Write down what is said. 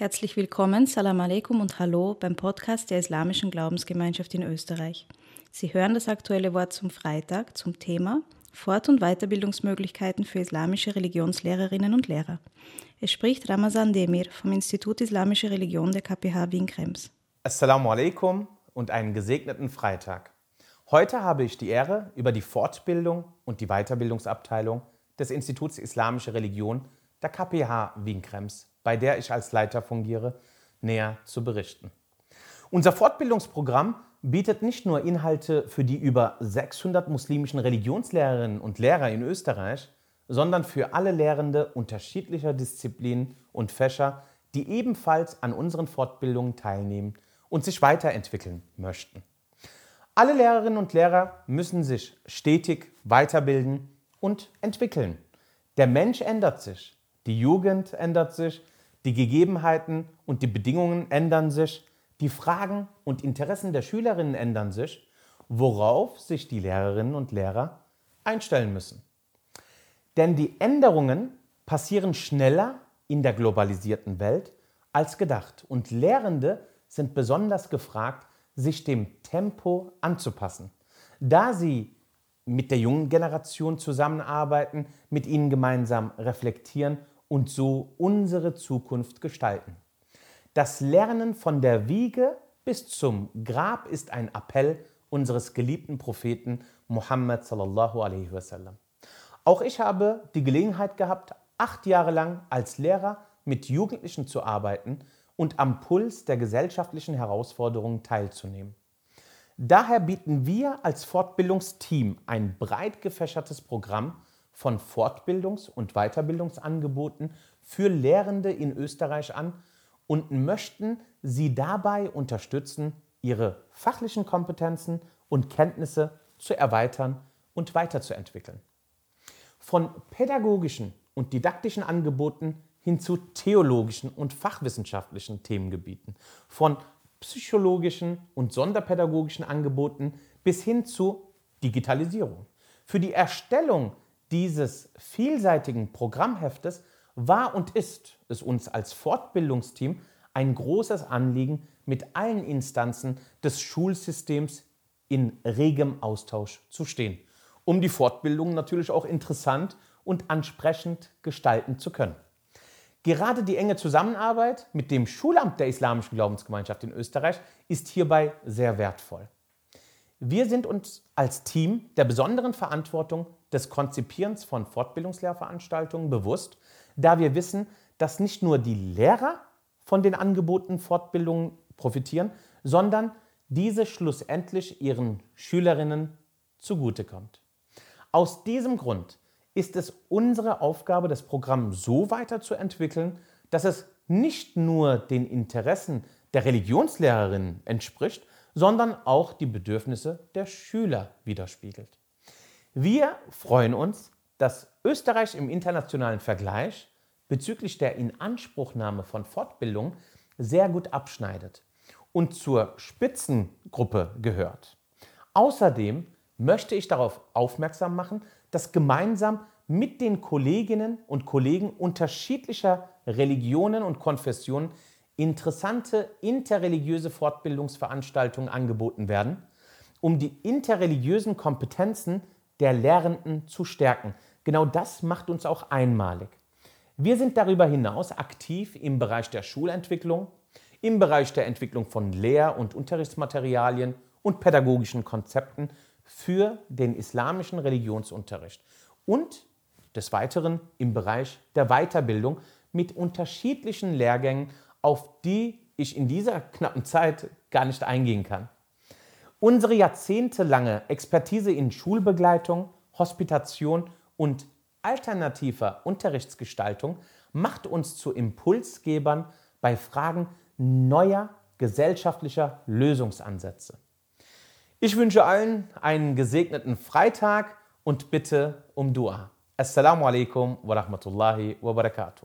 Herzlich willkommen, Salam alaikum und Hallo beim Podcast der Islamischen Glaubensgemeinschaft in Österreich. Sie hören das aktuelle Wort zum Freitag zum Thema Fort- und Weiterbildungsmöglichkeiten für islamische Religionslehrerinnen und Lehrer. Es spricht Ramazan Demir vom Institut Islamische Religion der KPH Wien-Krems. Assalamu alaikum und einen gesegneten Freitag. Heute habe ich die Ehre, über die Fortbildung und die Weiterbildungsabteilung des Instituts Islamische Religion der KPH Wien-Krems bei der ich als Leiter fungiere, näher zu berichten. Unser Fortbildungsprogramm bietet nicht nur Inhalte für die über 600 muslimischen Religionslehrerinnen und Lehrer in Österreich, sondern für alle Lehrende unterschiedlicher Disziplinen und Fächer, die ebenfalls an unseren Fortbildungen teilnehmen und sich weiterentwickeln möchten. Alle Lehrerinnen und Lehrer müssen sich stetig weiterbilden und entwickeln. Der Mensch ändert sich, die Jugend ändert sich, die Gegebenheiten und die Bedingungen ändern sich, die Fragen und Interessen der Schülerinnen ändern sich, worauf sich die Lehrerinnen und Lehrer einstellen müssen. Denn die Änderungen passieren schneller in der globalisierten Welt als gedacht und Lehrende sind besonders gefragt, sich dem Tempo anzupassen, da sie mit der jungen Generation zusammenarbeiten, mit ihnen gemeinsam reflektieren und so unsere Zukunft gestalten. Das Lernen von der Wiege bis zum Grab ist ein Appell unseres geliebten Propheten Muhammad. Auch ich habe die Gelegenheit gehabt, acht Jahre lang als Lehrer mit Jugendlichen zu arbeiten und am Puls der gesellschaftlichen Herausforderungen teilzunehmen. Daher bieten wir als Fortbildungsteam ein breit gefächertes Programm von Fortbildungs- und Weiterbildungsangeboten für Lehrende in Österreich an und möchten sie dabei unterstützen, ihre fachlichen Kompetenzen und Kenntnisse zu erweitern und weiterzuentwickeln. Von pädagogischen und didaktischen Angeboten hin zu theologischen und fachwissenschaftlichen Themengebieten, von psychologischen und sonderpädagogischen Angeboten bis hin zu Digitalisierung. Für die Erstellung dieses vielseitigen Programmheftes war und ist es uns als Fortbildungsteam ein großes Anliegen, mit allen Instanzen des Schulsystems in regem Austausch zu stehen, um die Fortbildung natürlich auch interessant und ansprechend gestalten zu können. Gerade die enge Zusammenarbeit mit dem Schulamt der Islamischen Glaubensgemeinschaft in Österreich ist hierbei sehr wertvoll. Wir sind uns als Team der besonderen Verantwortung des Konzipierens von Fortbildungslehrveranstaltungen bewusst, da wir wissen, dass nicht nur die Lehrer von den angebotenen Fortbildungen profitieren, sondern diese schlussendlich ihren Schülerinnen zugutekommt. Aus diesem Grund ist es unsere Aufgabe, das Programm so weiterzuentwickeln, dass es nicht nur den Interessen der Religionslehrerinnen entspricht, sondern auch die Bedürfnisse der Schüler widerspiegelt. Wir freuen uns, dass Österreich im internationalen Vergleich bezüglich der Inanspruchnahme von Fortbildung sehr gut abschneidet und zur Spitzengruppe gehört. Außerdem möchte ich darauf aufmerksam machen, dass gemeinsam mit den Kolleginnen und Kollegen unterschiedlicher Religionen und Konfessionen interessante interreligiöse Fortbildungsveranstaltungen angeboten werden, um die interreligiösen Kompetenzen der Lehrenden zu stärken. Genau das macht uns auch einmalig. Wir sind darüber hinaus aktiv im Bereich der Schulentwicklung, im Bereich der Entwicklung von Lehr- und Unterrichtsmaterialien und pädagogischen Konzepten für den islamischen Religionsunterricht und des Weiteren im Bereich der Weiterbildung mit unterschiedlichen Lehrgängen auf die ich in dieser knappen Zeit gar nicht eingehen kann. Unsere jahrzehntelange Expertise in Schulbegleitung, Hospitation und alternativer Unterrichtsgestaltung macht uns zu Impulsgebern bei Fragen neuer gesellschaftlicher Lösungsansätze. Ich wünsche allen einen gesegneten Freitag und bitte um Dua. Assalamu alaikum wa rahmatullahi wa barakatuh.